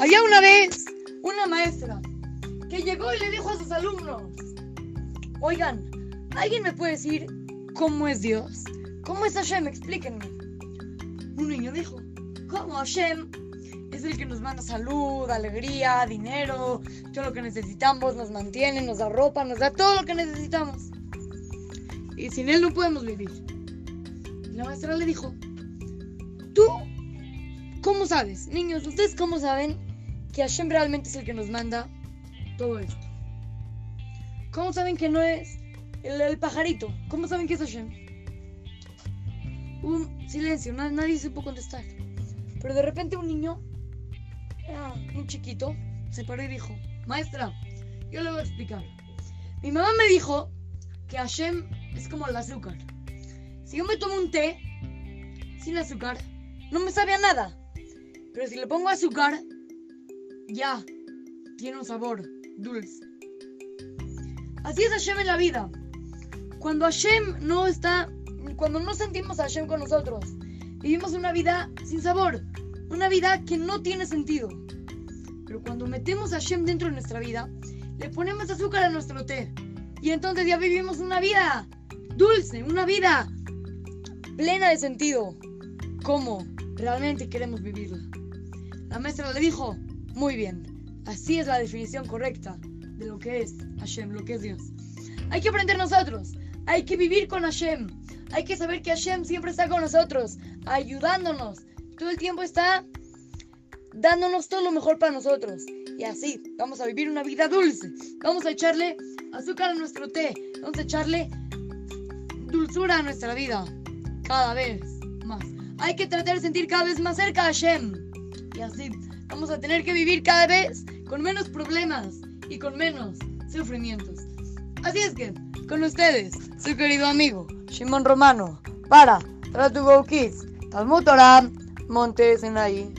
Había una vez una maestra que llegó y le dijo a sus alumnos, oigan, ¿alguien me puede decir cómo es Dios? ¿Cómo es Hashem? Explíquenme. Un niño dijo, ¿cómo Hashem? Es el que nos manda salud, alegría, dinero, todo lo que necesitamos, nos mantiene, nos da ropa, nos da todo lo que necesitamos. Y sin él no podemos vivir. La maestra le dijo, ¿tú cómo sabes? Niños, ¿ustedes cómo saben que Hashem realmente es el que nos manda todo esto? ¿Cómo saben que no es el, pajarito? ¿Cómo saben que es Hashem? Un silencio, nadie supo contestar. Pero de repente un niño, un chiquito, se paró y dijo, maestra, yo le voy a explicar. Mi mamá me dijo que Hashem es como el azúcar. Si yo me tomo un té sin azúcar, no me sabe nada. Pero si le pongo azúcar, ya, tiene un sabor dulce. Así es Hashem en la vida. Cuando Hashem no está, cuando no sentimos a Hashem con nosotros, vivimos una vida sin sabor, una vida que no tiene sentido. Pero cuando metemos a Hashem dentro de nuestra vida, le ponemos azúcar a nuestro té. Y entonces ya vivimos una vida dulce, una vida plena de sentido. ¿Cómo realmente queremos vivirla? La maestra le dijo, muy bien, así es la definición correcta de lo que es Hashem, lo que es Dios. Hay que aprender nosotros, hay que vivir con Hashem, hay que saber que Hashem siempre está con nosotros, ayudándonos, todo el tiempo está dándonos todo lo mejor para nosotros. Y así vamos a vivir una vida dulce. Vamos a echarle azúcar a nuestro té. Vamos a echarle dulzura a nuestra vida. Cada vez más. Hay que tratar de sentir cada vez más cerca a Hashem. Y así vamos a tener que vivir cada vez con menos problemas y con menos sufrimientos. Así es que, con ustedes, su querido amigo Shimon Romano, para Tratugo Kids, Talmud Torah, Montes en ahí.